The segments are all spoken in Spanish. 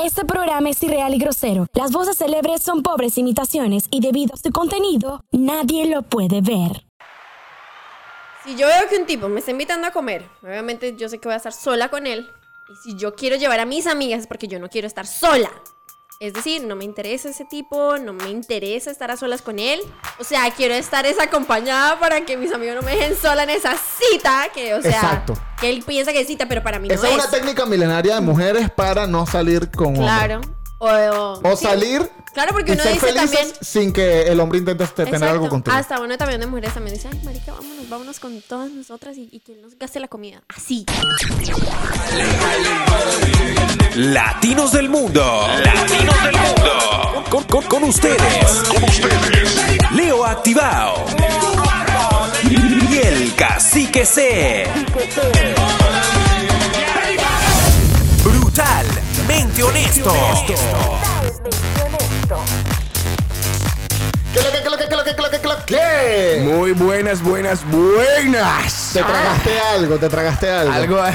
Este programa es irreal y grosero. Las voces célebres son pobres imitaciones y debido a su contenido, nadie lo puede ver. Si yo veo que un tipo me está invitando a comer, obviamente yo sé que voy a estar sola con él. Y si yo quiero llevar a mis amigas es porque yo no quiero estar sola. Es decir, no me interesa ese tipo, no me interesa estar a solas con él. O sea, quiero estar acompañada para que mis amigos no me dejen sola en esa cita. Que, o sea, Exacto. que él piensa que es cita, pero para mí no Esa es. es una técnica milenaria de mujeres para no salir con. Claro. O, o- O sí. salir Claro, porque y uno ser dice también. sin que el hombre intente tener Exacto. algo contigo. Hasta uno también de mujeres también dice, ay, marica, vámonos, vámonos con todas nosotras y, y que nos gaste la comida. Así. Latinos del mundo. Latinos del mundo. Con, con- con ustedes. Con ustedes. Leo Activado. Y el cacique C. Brutalmente honesto. ¿Qué lo que, qué lo que, qué lo que, qué lo que, qué lo que? Muy buenas, buenas, buenas. Te tragaste algo, te tragaste algo. Algo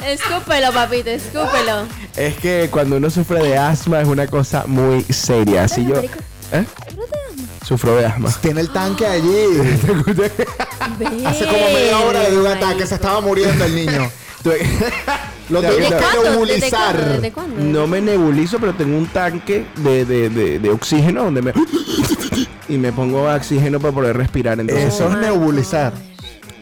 Escúpelo, papito, escúpelo. es que cuando uno sufre de asma es una cosa muy seria. Si yo. ¿Eh? sufro de asma. Tiene el tanque allí. Hace como media hora le dio un ataque, se estaba muriendo el niño. Lo ¿Desde tuvimos que ¿Cuándo? ¿Desde nebulizar. cuándo? ¿Desde cuándo? No me nebulizo, pero tengo un tanque de, de, de, de oxígeno donde me y me pongo oxígeno para poder respirar. Entonces, Eso es nebulizar.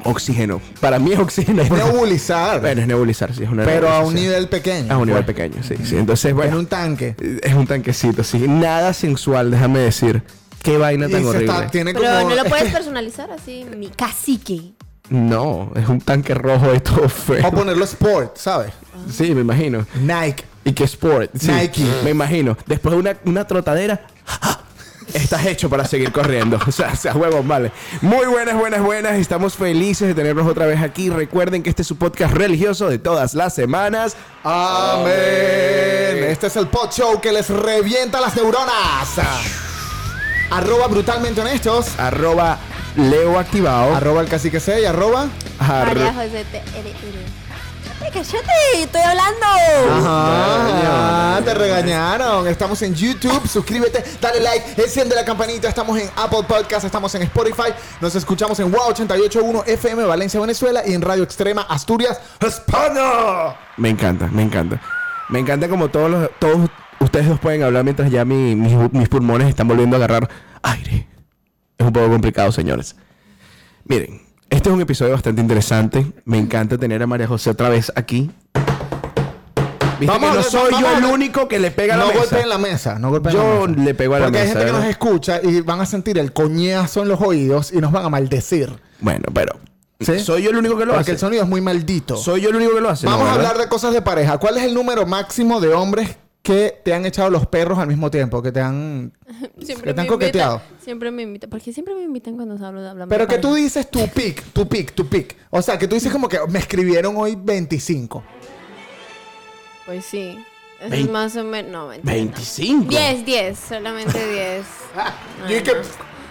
oxígeno. Para mí es oxígeno. Nebulizar. Bueno, es nebulizar, sí, es una Pero a un nivel pequeño. A un nivel pequeño, sí, sí. Entonces, En bueno, un tanque. es un tanquecito, sí. Nada sensual, déjame decir. Qué vaina tan horrible. está, tiene Pero como... no lo puedes personalizar así, mi cacique. No, es un tanque rojo de todo feo. O ponerlo sport, ¿sabes? Sí, me imagino. Nike. Y que sport. sí, Nike. Me imagino. Después de una, una trotadera. Estás hecho para seguir corriendo. O sea, sea, huevos, vale. Muy buenas, buenas, buenas. Estamos felices de tenernos otra vez aquí. Recuerden que este es su podcast religioso de todas las semanas. Amén. Este es el pod show que les revienta las neuronas. Arroba brutalmente honestos. Arroba Leo Activado. Arroba el cacique C y arroba. Arro- María José te eres, eres. Cállate, cállate, estoy hablando. Ajá, te regañaron. Estamos en YouTube. Suscríbete, dale like, enciende la campanita. Estamos en Apple Podcast, estamos en Spotify. Nos escuchamos en WOW 881 FM Valencia, Venezuela y en Radio Extrema Asturias, España. Me encanta, me encanta. Me encanta como todos los, todos ustedes dos pueden hablar mientras ya mi- mis, mis pulmones están volviendo a agarrar aire. Es un poco complicado, señores. Miren, este es un episodio bastante interesante. Me encanta tener a María José otra vez aquí. Viste Vamos que no soy vamos yo a el único que le pega a la no mesa. golpeen la mesa, no golpeen Yo la mesa. le pego a la Porque hay mesa, gente que ¿verdad? nos escucha y van a sentir el coñazo en los oídos y nos van a maldecir. Bueno, pero ¿Sí? soy yo el único que lo Porque hace. el sonido es muy maldito. Soy yo el único que lo hace. Vamos ¿no, a hablar de cosas de pareja. ¿Cuál es el número máximo de hombres que te han echado los perros al mismo tiempo? Que te han... Siempre que te han coqueteado. invitan. Siempre me invitan. Porque siempre me invitan cuando hablo de hablando. Pero que tú dices tu pick, tu pick, tu pick. O sea, que tú dices como que me escribieron hoy 25. Pues sí. Es más o menos. No, mentira, no. 25. 10, 10, solamente 10. No, Y que-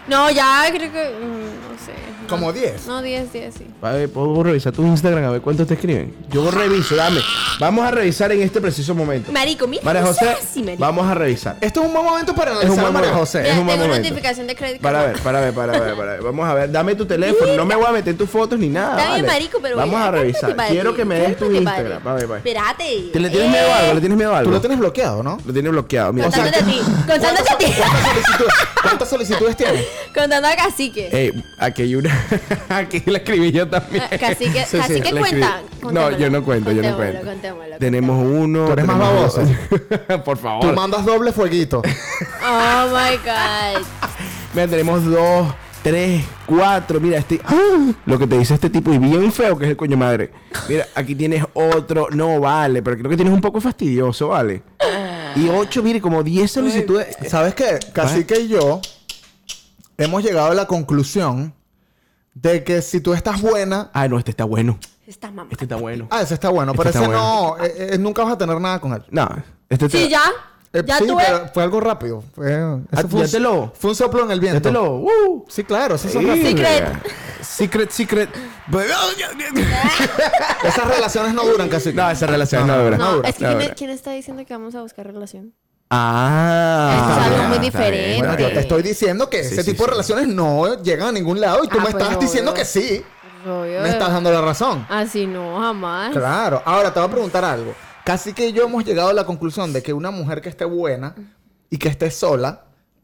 no. Ya creo que. mm, No sé. Como 10. No, 10, 10, sí. A ver, ¿puedo revisar tu Instagram a ver cuántos te escriben? Yo reviso, dame. Vamos a revisar en este preciso momento. Marico, mira. María no José, seas así, marico. vamos a revisar. Esto es un buen momento para Es un analizar a buen María momento. José. Mira, es un buen tengo momento. notificación de crédito. Para ver, para ver, para ver, para ver. Vamos a ver, dame tu teléfono. No me voy a meter tus fotos ni nada. Vale. marico, pero. Vamos a revisar. Quiero que me des tu Instagram. a ver. Espérate. ¿Te le tienes miedo a algo? ¿Le tienes miedo a algo? Tú lo tienes bloqueado, ¿no? Lo tienes bloqueado. Mira, Contándote a ti. Contándote a ti. ¿Cuántas solicitudes, cuántas solicitudes tienes? Contando a Cacique. Eh, aquí hay una. aquí la escribí yo también. Ah, Cacique, sí, Cacique cuenta. escribí. No, yo no cuento, yo no cuento. Contémoslo, Tenemos uno. Tú eres más baboso. dos. Por Tú favor. mandas doble fueguito. Oh my god. Mira, tenemos dos, tres, cuatro. Mira, este. ¡Ah! Lo que te dice este tipo y bien feo que es el coño madre. Mira, aquí tienes otro. No vale, pero creo que tienes un poco fastidioso, ¿vale? Y ocho, mire, como diez solicitudes. ¿Sabes qué? Cacique y yo hemos llegado a la conclusión de que si tú estás buena... Ah, no, este está bueno. Está mamá. Este está bueno. Ah, ese está bueno. Este pero está ese bueno. no... eh, eh, nunca vas a tener nada con él. No, este Sí, está- ya. Eh, Ya sí, tuve- pero fue algo rápido. Fue, eso Ah, fue, ya un, te lo- fue un soplo en el viento. Ya te lo... ¡Uh! Sí, claro, sí son Sí. Secret. Secret, secret. Esas relaciones no duran casi. No, esa relación no dura. No, dura, es que no ¿quién, dura. quién está diciendo que vamos a buscar relación? Ah. Es algo muy está bien, diferente. Bueno, yo te estoy diciendo que Sí, ese sí, tipo de relaciones no llegan a ningún lado y tú Ah, me estás diciendo obvio. que sí. Obvio. Me estás dando la razón. Así no, jamás. Claro. Ahora te voy a preguntar algo. Casi que yo hemos llegado a la conclusión de que una mujer que esté buena y que esté sola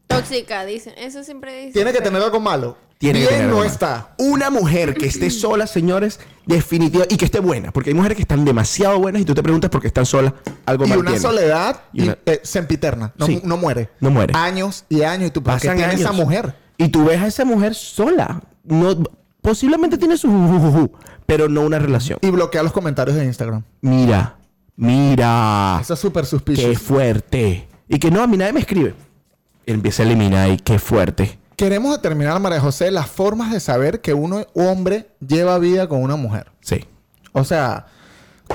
Tóxica, dicen. Eso siempre dicen. tiene que pero- tener algo malo. Tiene que Bien tener no está. Una mujer que esté sola, señores, definitiva y que esté buena, porque hay mujeres que están demasiado buenas y tú te preguntas por qué están solas, algo Y mal una tienen. soledad Y y, una- eh, sempiterna. No, Sí. no muere. No muere. Años y años. Y tú, ¿por qué Pasan tiene años. esa mujer? Y tú ves a esa mujer sola. No, posiblemente tiene su jujuju, pero no una relación. Y bloquea los comentarios de Instagram. Mira, mira. Eso es súper Qué suspicious. fuerte. Y que no, a mí nadie me escribe. Empieza a eliminar y qué fuerte. Queremos determinar, María José, las formas de saber que uno hombre lleva vida con una mujer. Sí. O sea,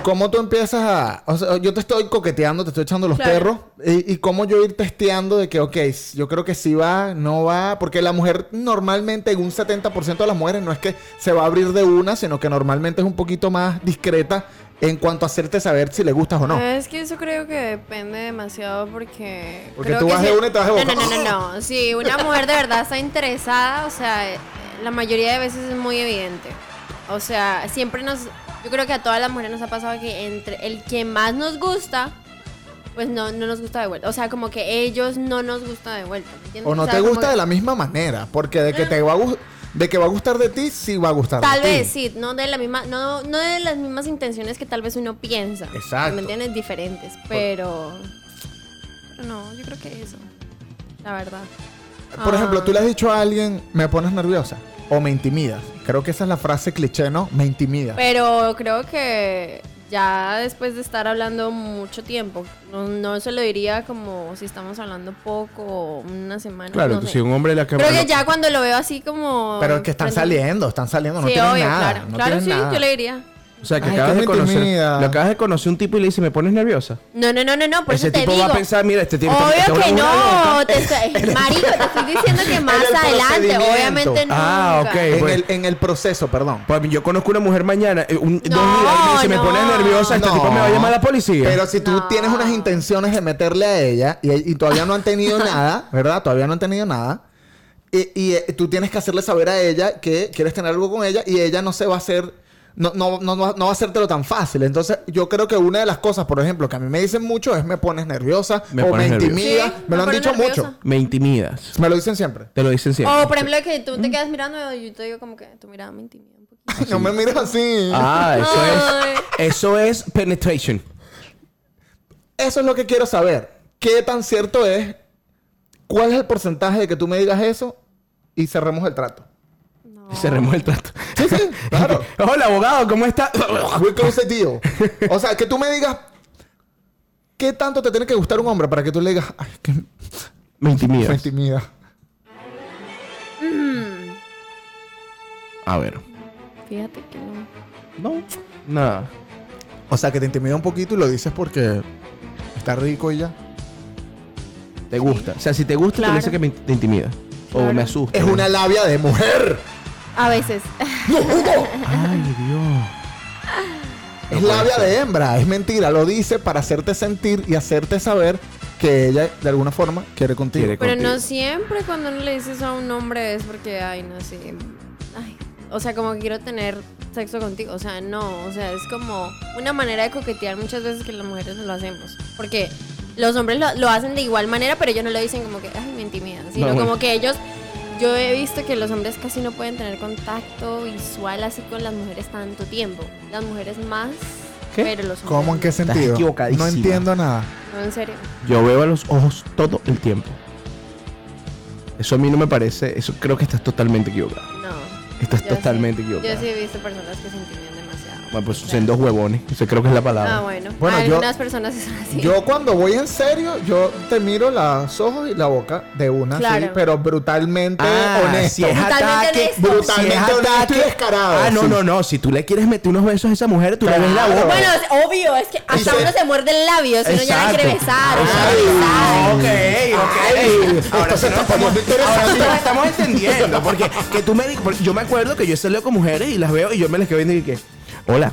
¿cómo tú empiezas a... O sea, yo te estoy coqueteando, te estoy echando los Claro. perros. Y, y cómo yo ir testeando de que, ok, yo creo que sí va, no va. Porque la mujer normalmente, en un 70% de las mujeres, no es que se va a abrir de una, sino que normalmente es un poquito más discreta en cuanto a hacerte saber si le gustas o no. Es que eso creo que depende demasiado porque... Porque creo tú que vas de una y te vas de no, boca. no, no, no, no. Si una mujer de verdad está interesada, o sea, eh, la mayoría de veces es muy evidente. O sea, siempre nos... Yo creo que a todas las mujeres nos ha pasado que entre el que más nos gusta, pues no, no nos gusta de vuelta. O sea, como que ellos no nos gustan de vuelta. ¿me entiendes? O no sea, te gusta que- de la misma manera. Porque de que te va a gus- de que va a gustar de ti, sí va a gustar Tal de ti. vez sí, no de la misma, no, no de las mismas intenciones que tal vez uno piensa. Exacto. ¿Me entiendes? Diferentes. Pero. Pero no, yo creo que eso. La verdad. Por Ah. ejemplo, tú le has dicho a alguien, me pones nerviosa o me intimidas. Creo que esa es la frase cliché, ¿no? Me intimidas. Pero creo que ya después de estar hablando mucho tiempo, no, no se lo diría como si estamos hablando poco o una semana. Claro, no sé. si un hombre la que Creo que ya cuando lo veo así como. Pero es que están saliendo, están saliendo, no sí, tienen obvio, nada. claro. no claro, sí, nada. yo le diría. O sea, que Ay, acabas que de conocer. Lo acabas de conocer un tipo y le dice, ¿me pones nerviosa? No, no, no, no, no, por Ese eso te tipo digo. va a pensar, mira, este tiene este Obvio es que una no, te estoy, marico, te estoy diciendo que más el adelante, obviamente no. Ah, ok. En, Bueno. el, en el proceso, perdón. Pues yo conozco una mujer mañana, eh, un, dos No, días, y me dice, me no. pones nerviosa, este No. tipo me va a llamar a la policía. Pero si tú No. tienes unas intenciones de meterle a ella y, y todavía no han tenido nada, ¿verdad? Todavía no han tenido nada. Y, y, eh, tú tienes que hacerle saber a ella que quieres tener algo con ella y ella no se va a hacer, no, no, no, no va a hacértelo tan fácil. Entonces, yo creo que una de las cosas, por ejemplo, que a mí me dicen mucho es me pones nerviosa Me o pones me nerviosa. intimida. Sí, me lo han pone dicho nerviosa. mucho. Me intimidas. Me lo dicen siempre. Te lo dicen siempre. O por ejemplo que tú te quedas mirando y yo te digo como que tu mirada me intimida un poquito. No me mires así. Ah, eso es. Eso es penetration. Eso es lo que quiero saber. ¿Qué tan cierto es? ¿Cuál es el porcentaje de que tú me digas eso y cerremos el trato? Y cerremos el trato. Sí, sí, claro. Hola, abogado, ¿cómo está? We close the deal. O sea, que tú me digas qué tanto te tiene que gustar un hombre para que tú le digas, ay, que Me me intimidas. intimida. A ver. Fíjate que no. No. Nada. O sea, que te intimida un poquito y lo dices porque está rico y ya. Te gusta. O sea, si te gusta, Claro. te dice que me, te intimida. O Claro. me asusta. Es una labia de mujer. A veces. Ay, Dios. Es labia ser. de hembra. Es mentira. Lo dice para hacerte sentir y hacerte saber que ella de alguna forma quiere contigo. Quiere Pero contigo. no siempre cuando uno le dices a un hombre es porque, ay, no sé. Ay, o sea, como que quiero tener sexo contigo. O sea, no. O sea, es como una manera de coquetear muchas veces que las mujeres lo hacemos. Porque los hombres lo, lo hacen de igual manera, pero ellos no lo dicen como que, ay, me intimidan. Sino No, bueno. como que ellos. Yo he visto que los hombres casi no pueden tener contacto visual así con las mujeres tanto tiempo. Las mujeres más. ¿Qué? Pero los hombres. ¿Cómo? ¿En qué sentido? No entiendo nada. No, en serio. Yo veo a los ojos todo el tiempo. Eso a mí no me parece. Eso creo que estás totalmente equivocado. No. Estás Yo totalmente sí- equivocado. Yo sí he visto personas que se demasiado. Bueno, pues son dos huevones. Eso creo que es la palabra. Ah, bueno. Bueno, yo- Algunas personas sí son así. Yo cuando voy en serio, yo te miro los ojos y la boca de una, Claro. sí, pero brutalmente Ah, honesto. si es Brutalmente ataque, honesto. Brutalmente si es honesto y descarado, Ah, no, sí. no, no. Si tú le quieres meter unos besos a esa mujer, tú le ves la Claro. boca. Bueno, es obvio, es que hasta se- uno se muerde el labio si uno ya la quiere besar. quiere besar. Ok, ok. Ay, Ahora sí nos estamos, entendiendo. Porque que tú me yo me acuerdo que yo he salido con mujeres y las veo y yo me les quedo viendo y que, hola,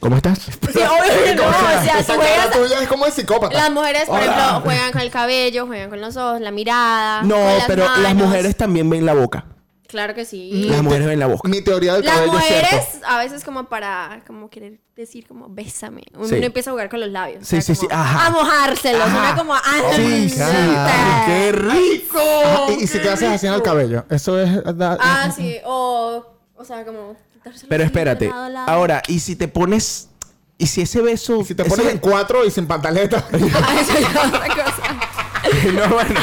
¿cómo estás? Sí, obvio no, o sea, Esa tú cara juegas- tuya es como de psicópata. Las mujeres, por Hola. ejemplo, juegan con el cabello, juegan con los ojos, la mirada. No, con las pero las mujeres también ven la boca. Claro que sí. Las mujeres ven la boca. Mi teoría del Las cabello es cierto. mujeres a veces como para como querer decir como bésame. Uno Sí. empieza a jugar con los labios. o Sí, sea, sí, sí, como ajá. A mojárselos. Ajá. Una como ah, Sí, sí. ¡Qué rico! Ajá, y, y si te haces así en el cabello, eso es... da- Ah, sí. O, o sea, como quitárselo Pero espérate. Ahora, ¿y si te pones... ¿Y si ese beso... Y si te pones en cuatro y sin pantaleta. Ah, eso ya es otra cosa. no, bueno.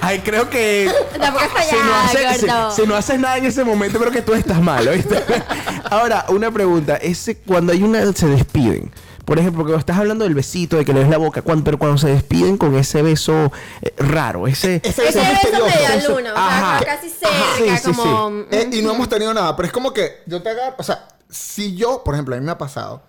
Ay, creo que... Tampoco está Si no, haces, si- si no haces nada en ese momento, creo que tú estás mal, ¿oíste? Ahora, una pregunta. Ese, cuando hay una... Se despiden. Por ejemplo, porque estás hablando del besito, de que le des la boca, cuando, pero cuando se despiden con ese beso eh, raro, ese... Ese Ese beso es beso Eso- luna, o sea, Ajá. casi cerca, sí, como... mm, Eh, y no hemos tenido nada, pero es como que yo te agarro, o sea, si yo, por ejemplo, a mí me ha pasado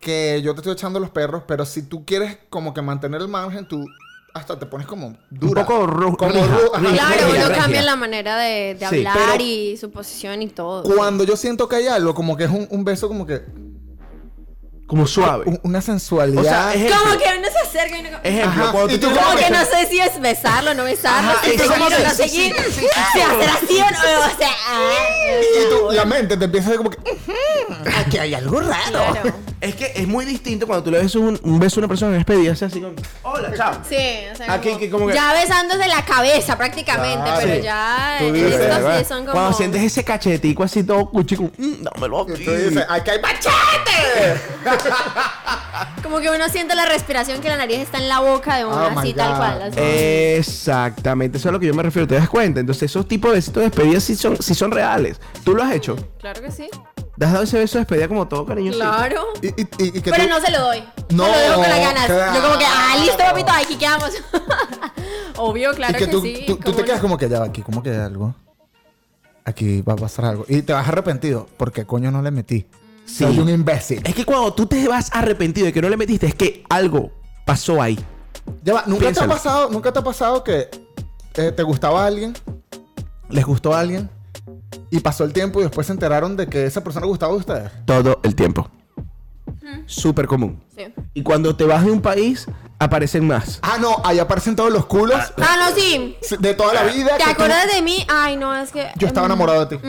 que yo te estoy echando los perros, pero si tú quieres como que mantener el margen, tú hasta te pones como dura. poco ru- como rija, ru- ajá, rija. Claro, uno cambia la manera de, de Sí, hablar y su posición y todo. Cuando yo siento que hay algo, como que es un, un beso como que... Como suave. un- una sensualidad. O sea, es- Como que uno se acerca y uno... como- Ejemplo, Ajá, cuando y tú tú tienes- Como que que- no sé si es besarlo, no besarlo, Ajá, si seguir o no seguir, si hacer así o no, o sea... ah, y tú, sea, la mente te empieza a como que... "Ujú, aquí hay algo raro. Claro. Es que es muy distinto cuando tú le ves un, un beso a una persona en despedida, así como, hola, chao. Sí, o sea, Aquí, como- que como que- ya besándose la cabeza prácticamente, pero Sí. ya dices, estos sí ¿verdad? son como... Cuando sientes ese cachetico así todo cuchico, mmm, dámelo Y aquí. tú dices, aquí hay machete. Como que uno siente la respiración que la nariz está en la boca de uno, Oh, así tal cual. así. Exactamente, eso es a lo que yo me refiero, ¿te das cuenta? Entonces esos tipos de besitos de despedida sí son, sí son reales. ¿Tú lo has hecho? Claro que sí. ¿Te has dado ese beso de despedida como todo cariñoso? Claro. Y, y- y- y que Pero tú- no se lo doy. No, No, lo dejo con las ganas. claro. Yo como que, ah, listo, papito, aquí quedamos. Obvio, claro y que, que tú, sí. tú, tú ¿cómo te quedas como que ya va aquí, como que hay algo. Aquí va a pasar algo. Y te vas arrepentido. porque coño no le metí? Sí. Soy un imbécil. Es que cuando tú te vas arrepentido de que no le metiste, es que algo pasó ahí. Ya va, ¿nunca te ha pasado, nunca te ha pasado que eh, te gustaba alguien? ¿Les gustó a alguien? Y pasó el tiempo y después se enteraron de que esa persona gustaba de ustedes. Todo el tiempo. Súper común. Sí. Y cuando te vas de un país, aparecen más. Ah, no, ahí aparecen todos los culos Ah, no, sí. de toda la vida. ¿Te que tú- acuerdas de mí? Ay, no, es que. Yo estaba em, enamorado de ti.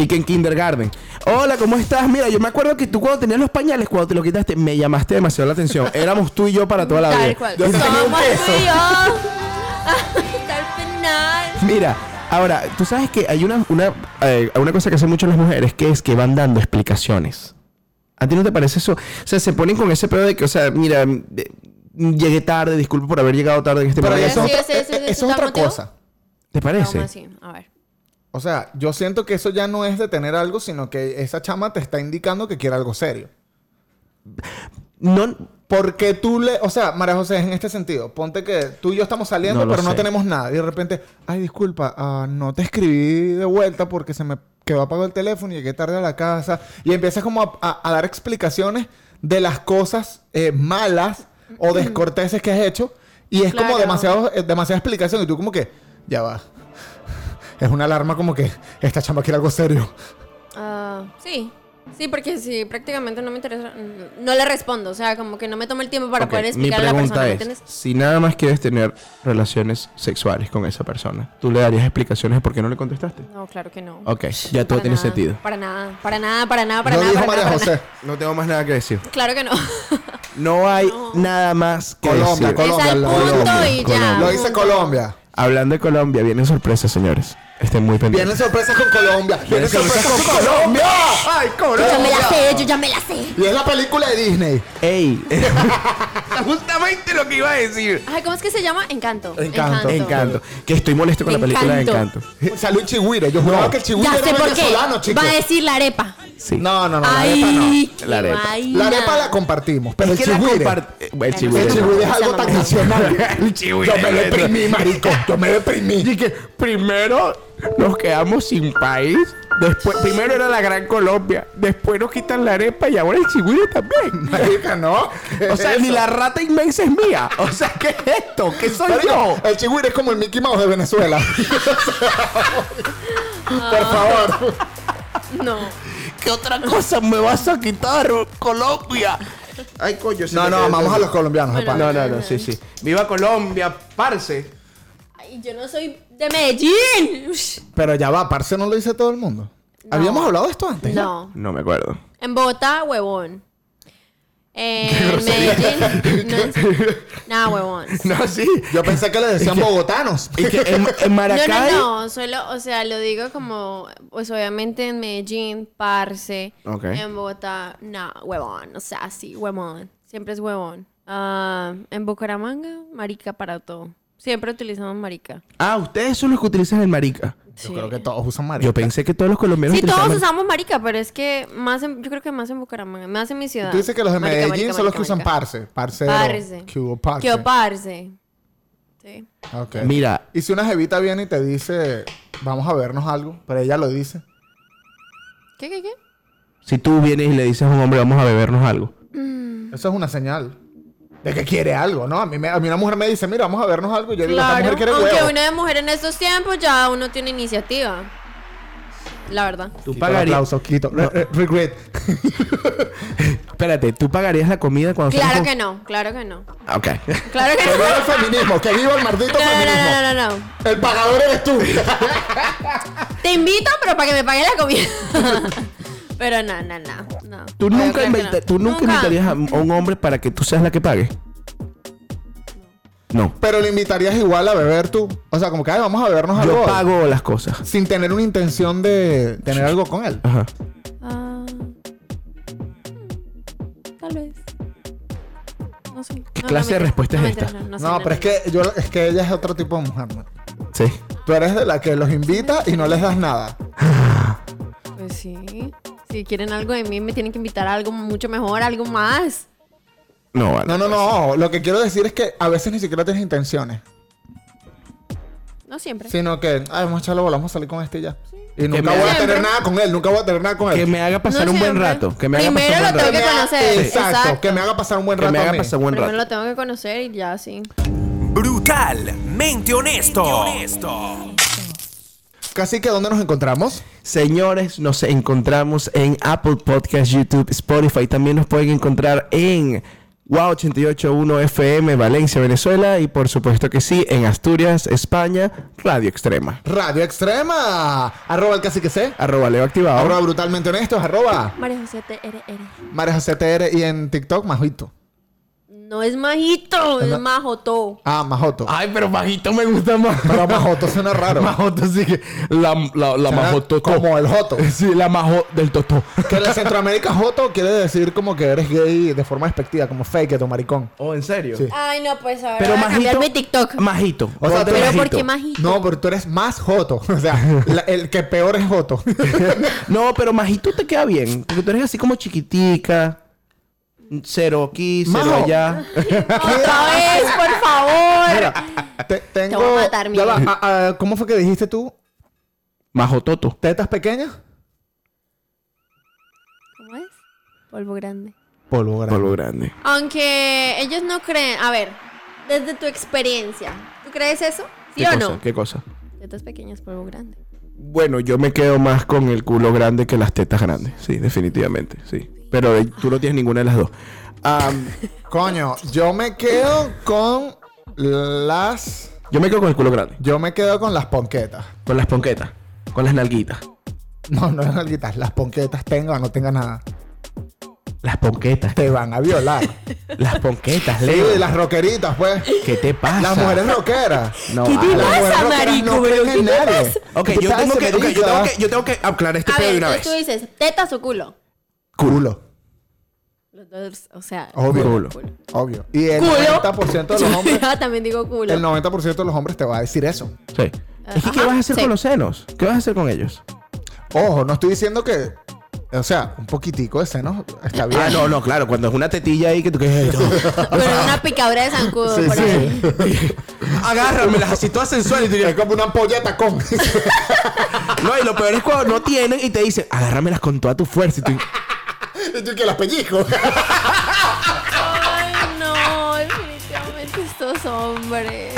Y que en kindergarten. Hola, ¿cómo estás? Mira, yo me acuerdo que tú cuando tenías los pañales, cuando te lo quitaste, me llamaste demasiado la atención. Éramos tú y yo para toda la vida. Tal cual. Yo tenía un Somos tú y yo. Hasta el final. Mira, ahora, tú sabes que hay una, una, eh, una cosa que hacen mucho las mujeres, que es que van dando explicaciones. ¿A ti no te parece eso? O sea, se ponen con ese pedo de que, o sea, mira, llegué tarde, disculpe por haber llegado tarde en este Pero momento. eso, Sí, es otra- sí, sí, sí, eso ¿te es otra motivó? cosa. ¿Te parece? Vamos así, a ver. O sea, yo siento que eso ya no es de tener algo, sino que esa chama te está indicando que quiere algo serio. No, Porque tú le, o sea, María José, en este sentido, ponte que tú y yo estamos saliendo, No pero no sé. tenemos nada. Y de repente, ay, disculpa, ah, no te escribí de vuelta porque se me quedó apagado el teléfono y llegué tarde a la casa. Y empiezas como a, a- a dar explicaciones de las cosas eh, malas o descorteses que has hecho. Y es como demasiado, eh, demasiada explicación. Y tú como que, ya va. Es una alarma como que esta chama quiere algo serio. Ah, sí. Sí, porque si prácticamente no me interesa, no le respondo. O sea, como que no me tomo el tiempo para poder mi explicar a la persona, ¿me es, entiendes? si nada más quieres tener relaciones sexuales con esa persona, ¿tú le darías explicaciones de por qué no le contestaste? No, claro que no. Ok, ya todo Para tiene nada, sentido. Para nada, para nada, para nada, para Lo nada. dijo para María nada, para. No tengo más nada que decir. nada. Claro que no. No hay nada más que Colombia, decir. Colombia, es al lo- punto Colombia, y ya. Colombia. Lo dice. Colombia. Hablando de Colombia, vienen sorpresas, señores. Estén muy pendientes. Vienen sorpresas con Colombia. Vienen sorpresas sorpresas con Colombia. ¡Ay, Yo ya me la sé, yo ya me la sé. Y es la película de Disney. ¡Ey! Justamente lo que iba a decir. Ay, ¿cómo es que se llama? Encanto. Encanto. Encanto. Que estoy molesto con la película de Encanto. Encanto. Salió un chigüire. Yo juraba que el chigüire era venezolano, chicos. Va a decir la arepa. Sí. No, no, no, la arepa no. Ay, La arepa. La arepa la compartimos, pero el chigüire. compart- eh, El El chigüire. chigüire es algo tan nacional. El chigüire. Yo me deprimí, marico. Yo me deprimí. Y que primero nos quedamos sin país. Después, primero era la Gran Colombia. Después nos quitan la arepa y ahora el chigüire también. Marica, no. ¿Qué O es sea, ni la rata inmensa es mía. O sea, ¿qué es esto? ¿Qué soy yo? El chigüire es como el Mickey Mouse de Venezuela. Por favor. No. ¿Qué otra cosa me vas a quitar, Colombia? Ay, coño. No, no, el- a los colombianos, Bueno, papá. No, no, no, sí, sí. Viva Colombia, parce. Ay, yo no soy de Medellín. Pero ya va, parce no lo dice todo el mundo. ¿Habíamos hablado de esto antes? No. No me acuerdo. En Bogotá, huevón. Eh, en Medellín, no. Nada, huevón. No, sí. Yo pensé que le decían bogotanos. Y que en, en No, Maracay. no, no, solo, o sea, lo digo como, pues obviamente en Medellín, Parce, en Bogotá, no, huevón, o sea, sí, huevón, siempre es huevón. Ah, en Bucaramanga, marica para todo. Siempre utilizamos marica. Ah, ustedes son los que utilizan el marica. Yo creo que todos usan marica. Yo pensé que todos los colombianos Sí, todos usamos marica, pero es que más en- yo creo que más en Bucaramanga, más en mi ciudad. Tú dices que los de Medellín marica, son los que marica, usan parce. Parcero. Parce. Que hubo parce. Que o parce. Sí. Ok. Mira. Y si una jevita viene y te dice, vamos a vernos algo, pero ella lo dice. ¿Qué, qué, qué? Si tú vienes y le dices a un hombre, vamos a bebernos algo. Eso es una señal. De que quiere algo, ¿no? A mí, me- a mí una mujer me dice, mira, vamos a vernos algo. Y yo digo, esta Claro, mujer quiere aunque huevo. una mujer en estos tiempos ya uno tiene iniciativa. La verdad. Tú Quito pagarías. aplauso, quito. Re- regret. Espérate, ¿tú pagarías la comida cuando Claro que no, claro que no. Ah, Ok. Claro que Que no. viva el feminismo, que viva el maldito No, no, feminismo. no, no, no, no. El pagador eres tú. Te invito, pero para que me paguen la comida. pero no, no, no. no. ¿Tú nunca, invita- no. ¿tú nunca invitarías a un hombre para que tú seas la que pague? No. Pero le invitarías igual a beber tú. O sea, como que, ay, vamos a bebernos algo. Yo pago las cosas. Sin tener una intención de tener algo con él. Ajá. Ah, tal vez. No sé. ¿Qué No, clase de respuesta es esta? No, no sé, No, no, pero es que yo es que ella es otro tipo de mujer, ¿no? Sí. Tú eres de la que los invita y no les das nada. Pues sí. Si quieren algo de mí, me tienen que invitar a algo mucho mejor, algo más. No, bueno. No, no, no. Lo que quiero decir es que a veces ni siquiera tienes intenciones. No siempre. Sino que, ay, vamos a echarle bola, vamos a salir con este ya. Y nunca me voy a haga- tener nada con él, nunca voy a tener nada con él. Que me haga pasar No un buen rato. Que me haga Primero pasar un lo buen tengo rato. que me haga- conocer. Exacto, Exacto. que me haga pasar un buen Que rato me a haga mí. pasar un buen Primero rato. lo tengo que conocer y ya sí. Brutalmente honesto. Casi que, ¿dónde nos encontramos? Señores, nos encontramos en Apple Podcast, YouTube, Spotify. También nos pueden encontrar en Wow 881 FM, Valencia, Venezuela. Y por supuesto que sí, en Asturias, España, Radio Extrema. Radio Extrema. Arroba el casi que sé. Arroba Leo activado. Arroba brutalmente honestos. Arroba María José TRR. Mares CTR y en TikTok, Majito. No es majito, es ma- majoto. Ah, Majoto. Ay, pero bajito me gusta más. Pero Majoto suena raro. Majoto sí que. La, la, la Suena majoto. Como el Joto. Sí, la majo del totó. Que en la Centroamérica Joto quiere decir como que eres gay de forma despectiva, como fake o maricón. Oh, ¿en serio? Sí. Ay, no, pues ahora Pero voy a cambiar majito. mi TikTok. Majito. O sea, pero Pero majito. ¿por qué majito? No, pero tú eres más Joto. O sea, la- el que peor es Joto. No, pero majito te queda bien. Porque tú eres así como chiquitica. Cero aquí, cero Majo. allá. Otra vez, por favor. Mira, te- tengo. voy a matar, ya va, ah, ah, ¿Cómo fue que dijiste tú? Majototo. ¿Tetas pequeñas? ¿Cómo es? Polvo grande. Polvo grande. Polvo grande. Aunque ellos no creen. A ver, desde tu experiencia, ¿tú crees eso? ¿Sí ¿Qué o cosa? no? ¿Qué cosa? Tetas pequeñas, polvo grande. Bueno, yo me quedo más con el culo grande que las tetas grandes. Sí, definitivamente. Sí. Pero tú no tienes ninguna de las dos. Am, Coño, yo me quedo con las. yo me quedo con el culo grande. Yo me quedo con las ponquetas. Con las ponquetas. Con las nalguitas. No, no las nalguitas. Las ponquetas tenga o no tenga nada. Las ponquetas. Te van a violar. Las ponquetas, Sí, Leo. las rockeritas, pues. ¿Qué te pasa? Las mujeres rockeras. No, ¿Qué te Las pasa, marico, no ¿Qué te nadie. Ok, ¿Qué yo te tengo, pasa, que, ok, yo, tengo que, yo tengo que aclarar este A pedo ver, de una entonces vez. tú dices, tetas o culo. Culo. Los dos, o sea. Obvio. Culo. Obvio. Y el ¿Culo? 90% de los hombres. Yo también digo culo. El 90% de los hombres te va a decir eso. Sí. Es que, ¿qué Ajá, vas a hacer sí. con los senos? ¿Qué vas a hacer con ellos? Ojo, no estoy diciendo que O sea, un poquitico de seno está bien. Ah, no, no, claro. Cuando es una tetilla ahí que tú qué es esto. Con una picadura de zancudo Sí, por sí. ahí. Agárramelas así todas sensuales y tú Es dices, como una ampolla de tacón. No, y lo peor es cuando no tienen y te dicen, agárramelas con toda tu fuerza. Y tú, y tú que las pellizco. Ay, no, definitivamente estos hombres.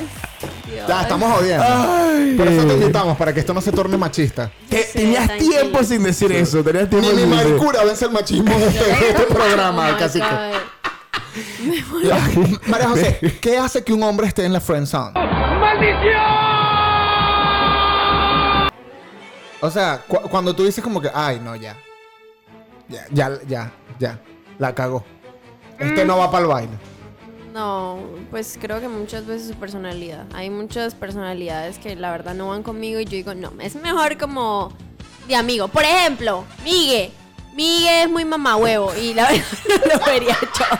Dios. ya, estamos jodiendo. Ay. Por eso te invitamos, para que esto no se torne machista. Te- tenías tranquilo. tiempo sin decir eso. Tenías Ni tiempo mi sin decir maricura vence el machismo de este, de este programa, Oh casi God. María José, ¿qué hace que un hombre esté en la friend zone? O sea, cu- cuando tú dices como que, ay, no, ya. Ya, ya, ya, ya. La cagó. Este no va para el baile. No, pues creo que muchas veces su personalidad. Hay muchas personalidades que la verdad no van conmigo y yo digo, no, es mejor como de amigo. Por ejemplo, Migue. Migue es muy mamahuevo y la verdad no lo vería yo.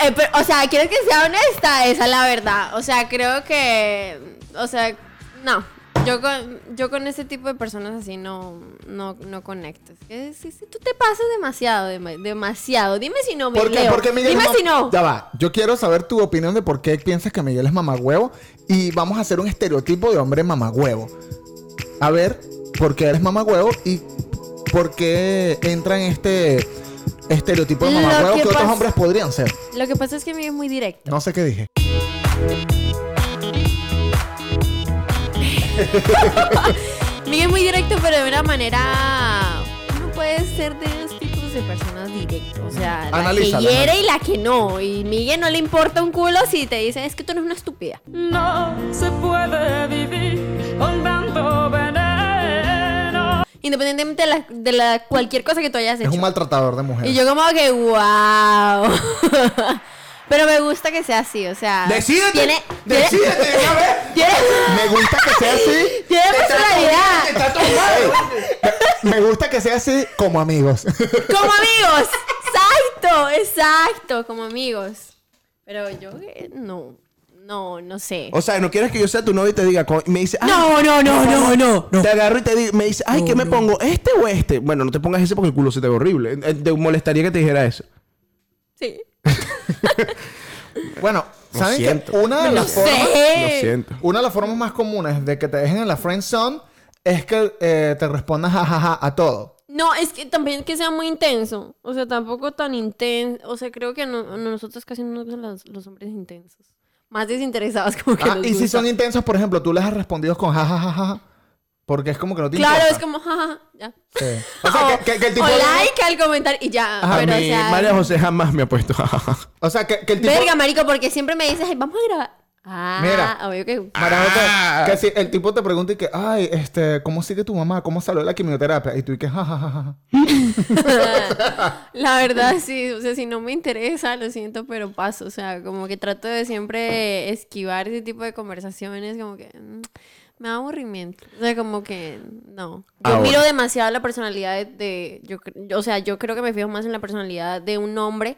Eh, pero, o sea, quiero que sea honesta, esa es la verdad. O sea, creo que, o sea, no. Yo con, yo con ese tipo de personas así no, no, no conecto. Es que tú te pasas demasiado, dema- demasiado. Dime si no, me ¿Por qué? Leo. ¿Por qué Miguel Dime es mam- si no. Ya va. Yo quiero saber tu opinión de por qué piensas que Miguel es mamagüevo. Y vamos a hacer un estereotipo de hombre mamagüevo. A ver, ¿por qué eres mamagüevo? Y por qué entra en este estereotipo de Lo mamagüevo que, que otros hombres podrían ser. Lo que pasa es que Miguel es muy directo. No sé qué dije. Miguel es muy directo, pero de una manera. Uno puede ser de esos tipos de personas directos. O sea, la que hiere y la que no. Y Miguel no le importa un culo si te dicen es que tú eres una estúpida. No se puede vivir con tanto veneno. Independientemente de, la, de la- cualquier cosa que tú hayas Es hecho. un maltratador de mujeres. Y yo como que, wow. Pero me gusta que sea así, o sea. ¡Decídete! Tiene, tiene- ¡Decídete de una vez! tiene- Me gusta que sea así. tiene personalidad. Ey, Me gusta que sea así como amigos. Como amigos. Exacto, exacto, como amigos. Pero yo eh, no, no, no sé. O sea, no quieres que yo sea tu novio y te diga, co- me dice, ay, No, no, no, no, no. Te agarro y te digo, me dice, ay, ¿qué me pongo? ¿Este o este? Bueno, no te pongas ese porque el culo se te ve horrible. Eh, ¿Te molestaría que te dijera eso? Sí. Bueno, Lo ¿saben siento. que una de No las formas... sé. Lo siento. Una de las formas más comunes de que te dejen en la friend zone es que eh, te respondas jajaja a todo. No, es que también que sea muy intenso. O sea, tampoco tan intenso. O sea, creo que no, no- nosotros casi no nos gustan los, los hombres intensos. Más desinteresados como que Ah, nos y si gusta. son intensos, por ejemplo, tú les has respondido con jajajaja. Porque es como que no te Claro, importa. es como, jaja, ya. Sí. O sea, que, que- que el tipo... o de- like al comentario y ya. A pero, o mí, sea, María José jamás me ha puesto. O sea, que, que el tipo... Verga, marico, porque siempre me dices, "Ay, vamos a grabar. Ah, Mira. obvio que... José, Ah. que si el tipo te pregunta y que, ay, este, ¿cómo sigue tu mamá? ¿Cómo salió la quimioterapia? Y tú y que, jajajaja. La verdad, sí. O sea, si no me interesa, lo siento, pero paso. O sea, como que trato de siempre esquivar ese tipo de conversaciones, como que mm, me da aburrimiento. O sea, como que no. Yo miro demasiado la personalidad de... de- yo, cre- o sea, yo creo que me fijo más en la personalidad de un hombre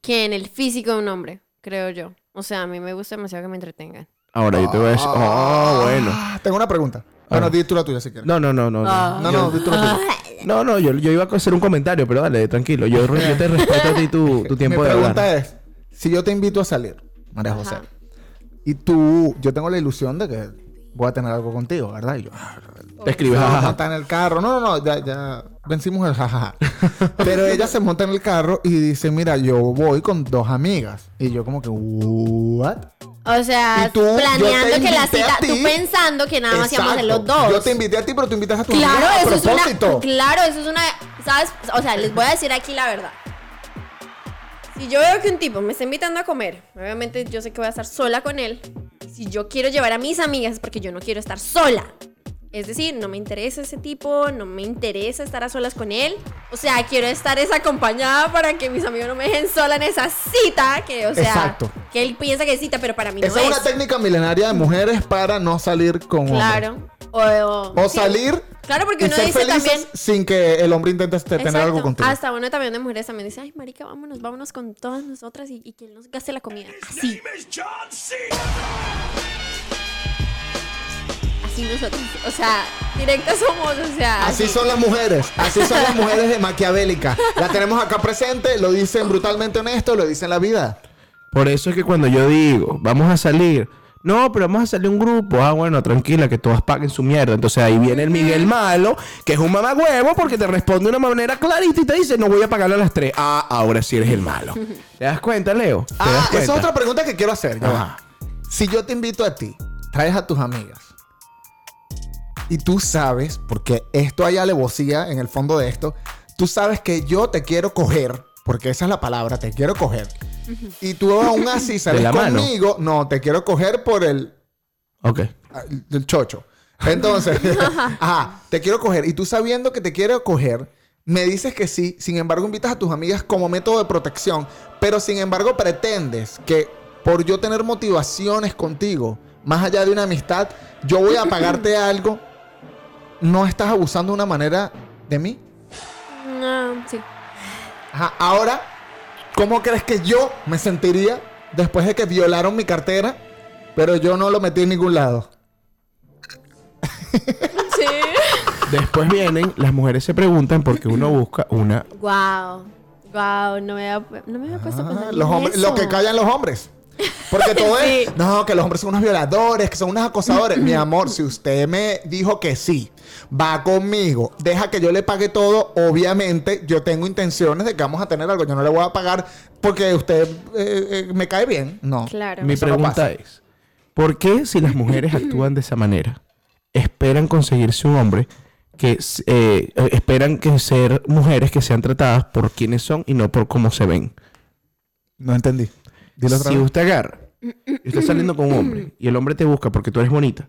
que en el físico de un hombre, creo yo. O sea, a mí me gusta demasiado que me entretengan. Ahora yo te voy a decir, oh, bueno. Ah, Tengo una pregunta. Bueno, Ah. di tú la tuya si quieres. No, no, no, no. Ah. No, no, di tú la tuya. No, no, yo, yo iba a hacer un comentario, pero dale, tranquilo. Yo, yo te respeto a ti tu, tu tiempo Mi de pregunta hablar. es, si yo te invito a salir, María Ajá. José, y tú, yo tengo la ilusión de que voy a tener algo contigo, ¿verdad? Y yo, Te se jajaja. monta en el carro. No, no, no, ya, ya vencimos el jajaja. Pero ella se monta en el carro y dice, mira, yo voy con dos amigas. Y yo como que, ¿what? O sea, tú, planeando que la cita, ti. tú pensando que nada más íbamos a los Exacto. dos. Yo te invité a ti, pero tú invitas a tu Claro, amiga a eso es una. propósito. Claro, eso es una. ¿Sabes? O sea, les voy a decir aquí la verdad. Si yo veo que un tipo me está invitando a comer, obviamente yo sé que voy a estar sola con él. Si yo quiero llevar a mis amigas es porque yo no quiero estar sola. Es decir, no me interesa ese tipo, no me interesa estar a solas con él. O sea, quiero estar es acompañada para que mis amigos no me dejen sola en esa cita. Que, o sea, Exacto. que él piensa que es cita, pero para mí no Esa es una es. técnica milenaria de mujeres para no salir con hombres. Claro. O, o- O sí. salir Claro, porque y uno ser dice felices también. sin que el hombre intente este- tener Exacto. algo contigo. Hasta uno también de mujeres también dice, ay, marica, vámonos, vámonos con todas nosotras y, y que él nos gaste la comida. Así. Así nosotros. O sea, directas somos, o sea. Así son las mujeres, así son las mujeres de Maquiavélica. La tenemos acá presente, lo dicen brutalmente honesto, lo dicen la vida. Por eso es que cuando yo digo, vamos a salir, no, pero vamos a salir un grupo, ah, bueno, tranquila, que todas paguen su mierda. Entonces ahí viene el Miguel malo, que es un mamagüevo, porque te responde de una manera clarita y te dice, no voy a pagarle a las tres. Ah, ahora sí eres el malo. ¿Te das cuenta, Leo? ¿Te das Ah, esa es otra pregunta que quiero hacer. Si yo te invito a ti, traes a tus amigas y tú sabes, porque esto hay alevosía en el fondo de esto, tú sabes que yo te quiero coger, porque esa es la palabra, te quiero coger. Y tú aún así sales mano? conmigo, no, te quiero coger por el, Ok. ah, el chocho. Entonces, ajá, te quiero coger. Y tú sabiendo que te quiero coger, me dices que sí. Sin embargo, invitas a tus amigas como método de protección. Pero sin embargo, pretendes que por yo tener motivaciones contigo, más allá de una amistad, yo voy a pagarte algo. ¿No estás abusando de una manera de mí? No, sí. Ajá, ahora, ¿cómo crees que yo me sentiría después de que violaron mi cartera, pero yo no lo metí en ningún lado? Sí. Después vienen, las mujeres se preguntan por qué uno busca una... Wow. Wow, no me había, no me había puesto a Ah, pensar los hombres, eso. lo que callan los hombres. Porque todo es, no, que los hombres son unos violadores, que son unos acosadores. Mi amor, si usted me dijo que sí, va conmigo, deja que yo le pague todo, obviamente yo tengo intenciones de que vamos a tener algo. Yo no le voy a pagar porque usted eh, eh, me cae bien. No. Claro. Mi Eso pregunta es, ¿por qué si las mujeres actúan de esa manera, esperan conseguirse un hombre que eh, eh, esperan que ser mujeres que sean tratadas por quienes son y no por cómo se ven? No entendí. Dilo otra Si vez. usted agarra y está saliendo con un hombre y el hombre te busca porque tú eres bonita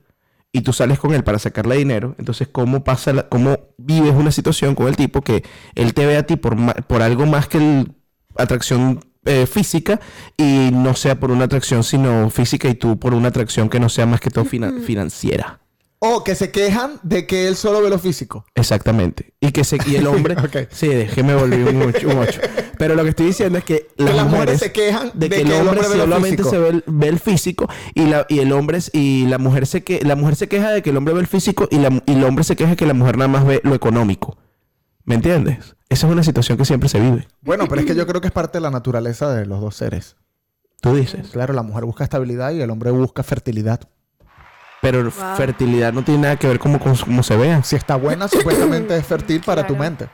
y tú sales con él para sacarle dinero, entonces cómo pasa la- cómo vives una situación con el tipo que él te ve a ti por, por algo más que el- atracción eh, física y no sea por una atracción sino física y tú por una atracción que no sea más que todo fina- financiera. O que se quejan de que él solo ve lo físico. Exactamente. Y que se, y el hombre. Sí, déjeme volver un 8. Pero lo que estoy diciendo es que las, las mujeres mujeres se quejan de, que, que el el hombre, hombre ve solamente se ve el, ve el físico y la y el hombre y la mujer se que la mujer se queja de que el hombre ve el físico y, la, y el hombre se queja de que la mujer nada más ve lo económico. ¿Me entiendes? Esa es una situación que siempre se vive. Bueno, pero es que yo creo que es parte de la naturaleza de los dos seres. Tú dices. Claro, la mujer busca estabilidad y el hombre busca fertilidad. Pero Wow. fertilidad no tiene nada que ver como con cómo se vea. Si está buena, supuestamente es fértil para tu Claro. mente.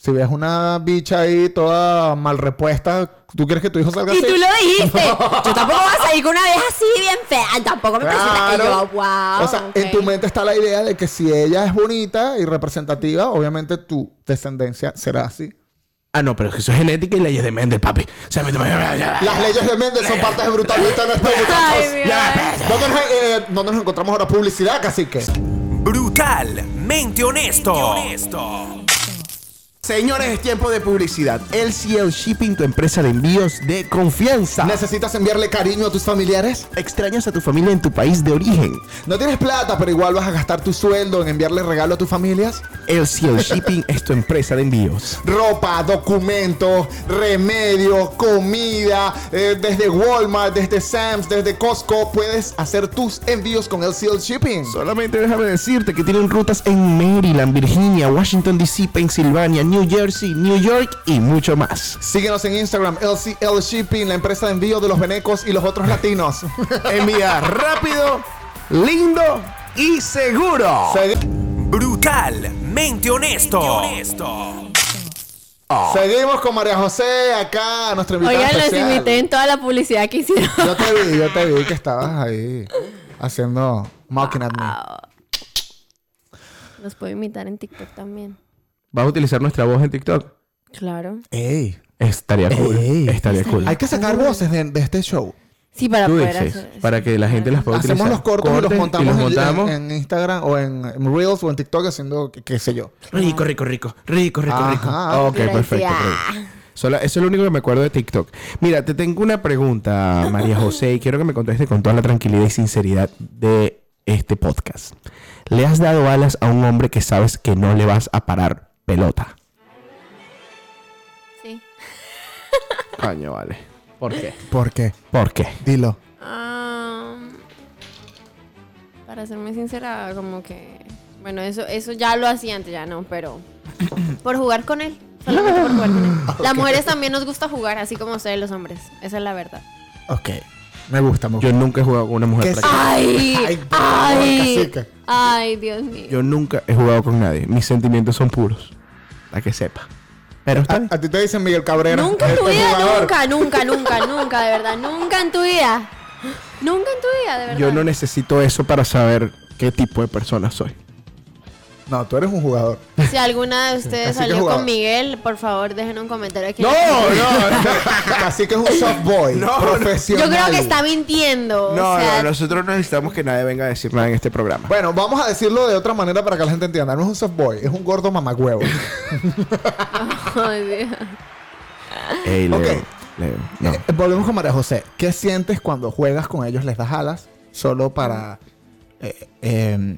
Si ves una bicha ahí toda mal repuesta, ¿tú quieres que tu hijo salga Y así? tú lo dijiste. Yo tampoco voy a salir con una vieja así bien fea. Tampoco me presenta que yo, wow. O sea, en tu mente está la idea de que si ella es bonita y representativa, obviamente tu descendencia será así. Ah, no, pero es que eso es genética y leyes de Mendel, papi. O sea, me- Las leyes de Méndez son partes brutalmente de muchachos. mi Ya, ¿Dónde nos, eh, dónde nos encontramos ahora? Publicidad, cacique. Brutalmente honesto. Señores, es tiempo de publicidad. LCL Shipping, tu empresa de envíos de confianza. ¿Necesitas enviarle cariño a tus familiares? ¿Extrañas a tu familia en tu país de origen? ¿No tienes plata, pero igual vas a gastar tu sueldo en enviarle regalo a tus familias? LCL Shipping es tu empresa de envíos. Ropa, documentos, remedios, comida, eh, desde Walmart, desde Sam's, desde Costco, puedes hacer tus envíos con LCL Shipping. Solamente déjame decirte que tienen rutas en Maryland, Virginia, Washington DC, Pensilvania, New Jersey, New York y mucho más. Síguenos en Instagram, LCL Shipping, la empresa de envío de los venecos y los otros latinos. Envía rápido, lindo y seguro. Brutalmente honesto. Seguimos con María José acá, nuestra invitada Oigan, los imité en toda la publicidad que hicieron. Yo te vi, yo te vi que estabas ahí haciendo mocking at me. Los puedo imitar en TikTok también. ¿Vas a utilizar nuestra voz en TikTok? Claro. Ey, Estaría cool. Ey. Estaría cool. hay que sacar voces de, de este show. Sí, para Tú poder dices, hacer. para que la gente las pueda Hacemos utilizar. los cortos y los Cortes montamos, los en- montamos. En, en Instagram o en, en Reels o en TikTok haciendo qué, qué sé yo. Rico, rico, rico. Rico, rico, rico. Ajá. Ok, perfecto. Gracias. perfecto. Solo- eso es lo único que me acuerdo de TikTok. Mira, te tengo una pregunta, María José, y quiero que me conteste con toda la tranquilidad y sinceridad de este podcast. ¿Le has dado alas a un hombre que sabes que no le vas a parar pelota? Sí. Coño, vale. ¿Por qué? ¿Por qué? ¿Por qué? Dilo. Ah, par para ser muy sincera, como que. Bueno, eso, eso ya lo hacía antes, ya no, pero. Por jugar con él. Solamente por jugar con él. Las mujeres también nos gusta jugar, así como ustedes los hombres. Esa es la verdad. Ok. Me gusta, gusta. Yo nunca he jugado con una mujer ¿Qué para que- ¡Ay! Ay, ¡Ay! ¡Ay, Dios mío! Yo nunca he jugado con nadie. Mis sentimientos son puros. Para que sepa. Pero está bien. A, a ti te dicen Miguel Cabrera. Nunca en tu vida, jugador. nunca, nunca, nunca, nunca, de verdad. Nunca en tu vida. Nunca en tu vida, de verdad. Yo no necesito eso para saber qué tipo de persona soy. No, tú eres un jugador. Si alguna de ustedes salió con Miguel, por favor, dejen un comentario aquí. no. Así que es un soft boy. No, no. profesional. Yo creo que está mintiendo. No, o sea, no, nosotros no necesitamos que nadie venga a decir nada en este programa. Bueno, vamos a decirlo de otra manera para que la gente entienda. No es un soft boy, es un gordo mamagüevo. ay, Dios. Ey, Leo. ok. Leo, no. Eh, volvemos con María José. ¿Qué sientes cuando juegas con ellos? ¿Les das alas solo para eh, eh,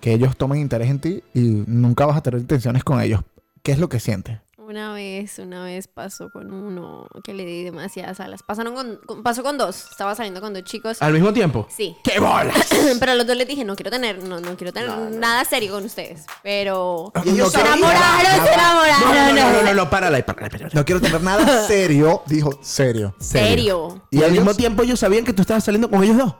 que ellos tomen interés en ti y nunca vas a tener intenciones con ellos? ¿Qué es lo que sientes? Una vez, una vez pasó con uno que le di demasiadas alas. Pasaron con, con- pasó con dos. Estaba saliendo con dos chicos. ¿Al mismo tiempo? Sí. ¡Qué bolas! Pero a los dos les dije, no quiero tener, no, no quiero tener nada serio con ustedes. Pero Y ellos se enamoraron, se enamoraron. No, no, no, no, no, no, párala ahí, párala ahí, párala. No quiero tener nada serio. Dijo, serio. Serio. Y al mismo tiempo ellos sabían que tú estabas saliendo con ellos dos.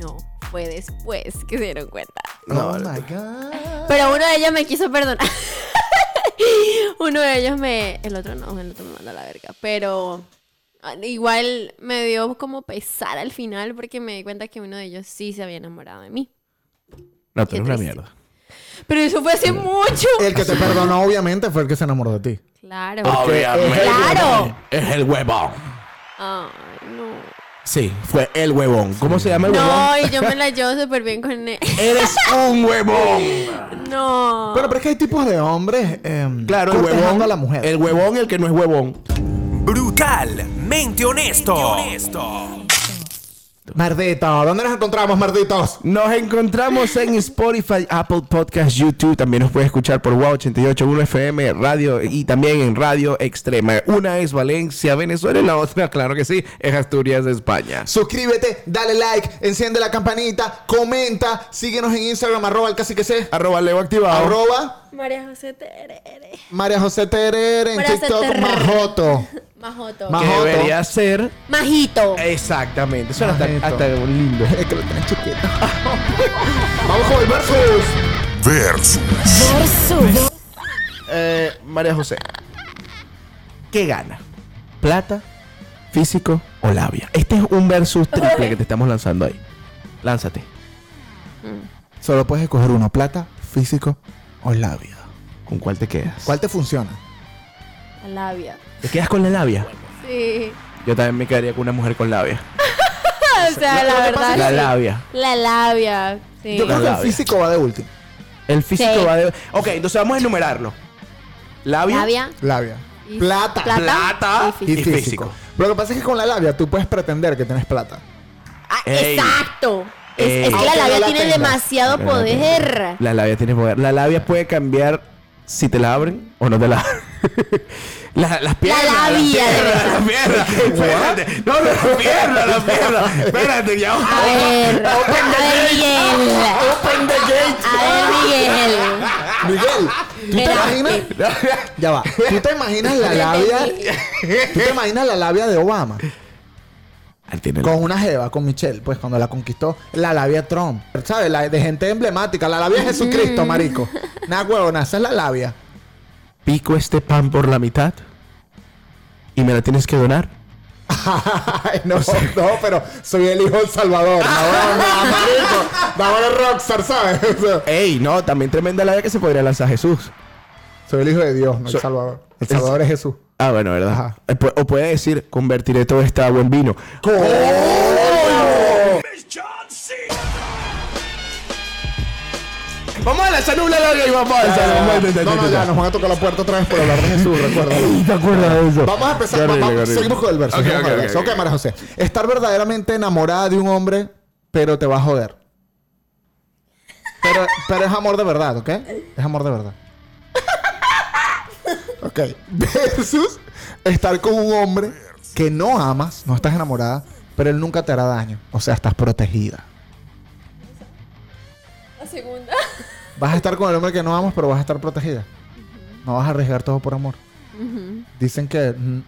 No, fue después que se dieron cuenta. No, oh my God. Pero uno de ellos me quiso perdonar. uno de ellos me. El otro no, el otro me mandó a la verga. Pero igual me dio como pesar al final porque me di cuenta que uno de ellos sí se había enamorado de mí. No, eres una triste. mierda. Pero eso fue hace mucho. El que te perdonó, obviamente, fue el que se enamoró de ti. Claro. Obviamente. Claro. Es el huevón. Ay, no. Sí, fue el huevón. ¿Cómo se llama el huevón? No, y yo me la llevo súper bien con él. Eres un huevón. No. Bueno, pero es que hay tipos de hombres. em, Claro, el huevón. a la mujer. El huevón y el que no es huevón. Brutalmente honesto. Mardito, ¿dónde nos encontramos, marditos? Nos encontramos en Spotify, Apple Podcast, YouTube. También nos puedes escuchar por Wow 881 FM, radio y también en Radio Extrema. Una es Valencia, Venezuela y la otra, claro que sí, es Asturias, España. Suscríbete, dale like, enciende la campanita, comenta, síguenos en Instagram, arroba el cacique C, Arroba Leo activado. arroba María José Terere. María José Terere, en María José TikTok, Terere. Majoto. Majoto. Ma- que Majoto. debería ser Majito. exactamente. Suena hasta, lindo. Es que lo tienen chiquito. Vamos con el versus. Versus. Versus. Eh, María José, ¿qué gana? ¿Plata, físico o labia? Este es un versus triple que te estamos lanzando ahí. Lánzate. Solo puedes escoger uno, plata, físico o labia. ¿Con cuál te quedas? ¿Cuál te funciona? La labia. ¿Te quedas con la labia? Sí. Yo también me quedaría con una mujer con labia. O sea, la verdad. La sí. labia. La labia. Sí. Yo creo que el físico va de último. El físico Sí. va de... Ok, entonces vamos a enumerarlo. Labia. Labia. Labia. y- Plata. Plata. Y Y físico. Y físico. físico. Lo que pasa es que con la labia tú puedes pretender que tienes plata. Ah, Ey. exacto. Es, Ey. es que la Aunque no labia la tiene tengas. demasiado No poder. La labia tiene poder. La labia puede cambiar si te la abren o no te la abren. La- las piernas. labia, Las de piernas, las piernas. Espérate. No, no, las piernas, las piernas. Espérate, ya. A ver, a ver, Miguel. Open the gate. A ver, Miguel. Miguel, ¿tú te imaginas? Ya va. ¿Tú te imaginas la labia? ¿Tú te imaginas la labia de Obama? Con una jeva, con Michelle, pues cuando la conquistó, la labia Trump. ¿Sabes? La de gente emblemática. La labia de Jesucristo, marico. Nada huevona, esa es la labia. Pico este pan por la mitad y me la tienes que donar. Ay, no, no, pero soy el hijo del Salvador. El rockstar, ¿sabes? O sea, Ey, no, también tremenda labia que se podría lanzar Jesús. soy el hijo de Dios, no el Salvador. El Salvador es Jesús. Ah, bueno, ¿verdad? Ajá. Eh, O puede decir, convertiré todo este agua en vino. Vamos a lanzar una larga y vamos a lanzar. vamos a intentar, No, no, ya, nos van a tocar la puerta otra vez por hablar de Jesús, recuerda. ¿Te acuerdas de eso? Vamos a empezar. Qué horrible, vamos- qué horrible. seguimos con el verso. Ok, seguimos con el ok, verso. ok, Ok, María José. Estar verdaderamente enamorada de un hombre, pero te va a joder. Pero, pero es amor de verdad, ¿ok? Es amor de verdad. Ok. Versus estar con un hombre que no amas, no estás enamorada, pero él nunca te hará daño. O sea, estás protegida. Vas a estar con el hombre que no amas, pero vas a estar protegida. No vas a arriesgar todo por amor. Dicen que mm,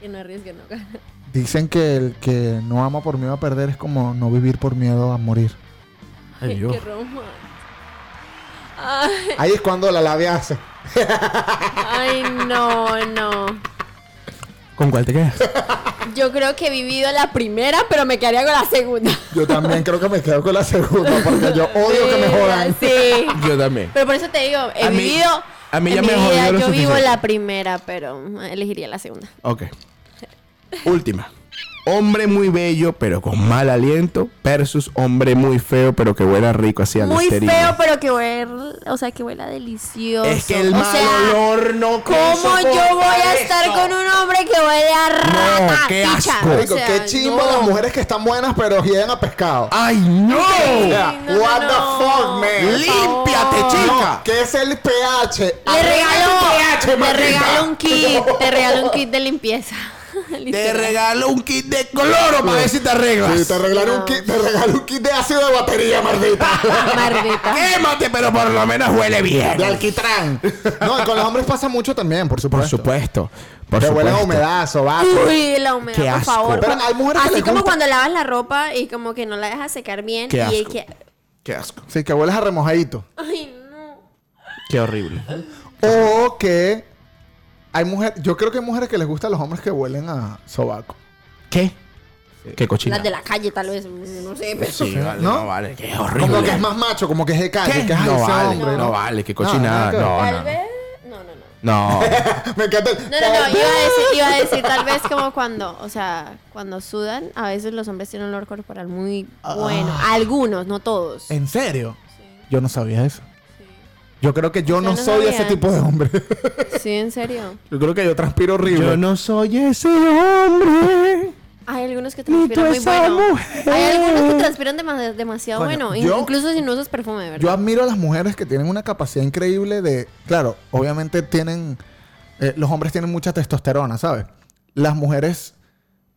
Que no arriesgue, no gana. dicen que el que no ama por miedo a perder es como no vivir por miedo a morir. Ay, Dios. Qué romántico. Ay, Ahí es cuando la labia hace. ay, no, no. ¿Con cuál te quedas? Yo creo que he vivido la primera, pero me quedaría con la segunda. Yo también creo que me quedo con la segunda porque yo odio que me jodan. Sí. Yo también. Pero por eso te digo, he A mí- vivido. a mí ya me jodió Yo vivo suficiente. la primera, pero elegiría la segunda. Ok. Última. Hombre muy bello, pero con mal aliento, versus hombre muy feo, pero que huela rico así a Muy listerina. feo, pero que huela, o sea, que huela delicioso. Es que el o mal sea, olor no ¿Cómo yo voy a estar con un hombre que huele a rata? qué picha? asco. O sea, qué chimbo no. las mujeres que están buenas pero hieden a pescado. ¡Ay, no! O sea, no, no, what no. the fuck, man. ¡Límpiate, chica! No, ¿Qué es el pH? Le regalo, pH, te regalo un kit, te regalo un kit de limpieza. Te regalo un kit de cloro para ver si te arreglas. Sí, te regalo un kit, te regalo un kit de ácido de batería, maldita. Mardita. Quémate, pero por lo menos huele bien. de alquitrán. No, y con los hombres pasa mucho también, por Por supuesto. Por Que supuesto. huelen a humedad, sobaco. Uy, la humedad, Qué por asco. favor. Pero hay mujeres que Así les como gusta. cuando lavas la ropa y como que no la dejas secar bien. Qué y asco. que... Qué asco. Sí, que hueles a remojadito. Ay, no. Qué horrible. O que hay mujeres, yo creo que hay mujeres que les gustan los hombres que huelen a sobaco. ¿Qué? Qué cochina. Las de la calle, tal vez. No sé, pero. Sí, vale, ¿No? no, vale. Qué horrible. Como que es más macho, como que es de calle, ¿Qué? que es No vale, hombre, no vale, qué cochinada. nada que ver. No, Tal no. vez. No, no, no. No. Me encanta. el- No, no, no, iba a, decir, iba a decir tal vez como cuando, o sea, cuando sudan, a veces los hombres tienen un olor corporal muy bueno. Ah. Algunos, no todos. ¿En serio? Yo no sabía eso. Yo creo que yo no, no soy ese tipo de hombre. Sí, en serio. yo creo que yo transpiro horrible. Yo no soy ese hombre. Hay algunos que transpiran muy bueno. mujer. Hay algunos que transpiran dema- demasiado Coño, bueno. yo- incluso si no usas perfume, ¿verdad? Yo admiro a las mujeres que tienen una capacidad increíble de. Claro, obviamente tienen. eh, los hombres tienen mucha testosterona, ¿sabes? Las mujeres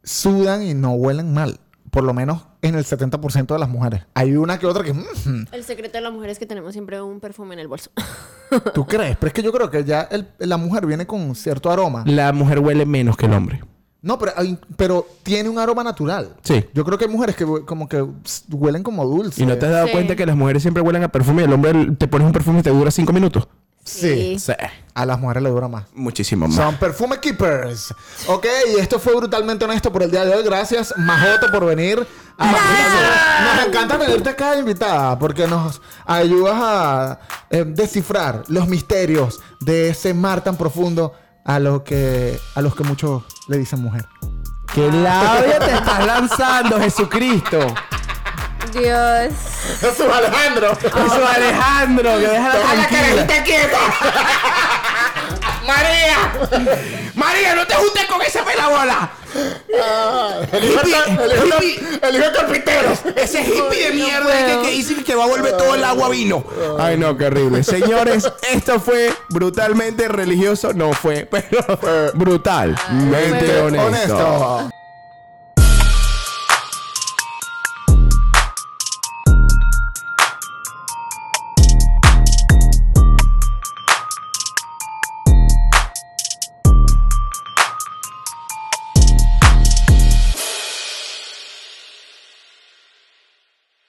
sudan y no huelen mal. Por lo menos en el 70% de las mujeres. Hay una que otra que. mm, El secreto de la mujer es que tenemos siempre un perfume en el bolso. ¿Tú crees? Pero es que yo creo que ya el- la mujer viene con cierto aroma. La mujer huele menos que el hombre. No, pero, pero tiene un aroma natural. Sí. Yo creo que hay mujeres que como que huelen como dulce. ¿Y no te has dado Sí. cuenta que las mujeres siempre huelen a perfume y el hombre te pones un perfume y te dura cinco minutos? Sí. Sí. A las mujeres le dura más. Muchísimo más. Son Perfume Keepers. Ok, y esto fue brutalmente honesto por el día de hoy. Gracias, Majoto, por venir. a- Nos encanta tenerte acá invitada porque nos ayudas a eh, descifrar los misterios de ese mar tan profundo a lo que a los que muchos le dicen mujer. ¡Qué labia te estás lanzando, Jesucristo! Dios. Jesús Alejandro. Eso, Alejandro, que déjala tranquila. quieta. ¡María! ¡María, no te juntes con esa pelabola! El hijo de- el hijo carpinteros. Ese hippie de mierda que, dice que va a volver todo el agua vino. Ay, no, qué horrible. Señores, esto fue brutalmente religioso. No fue, pero brutal. Mente fue honesto. Honesto.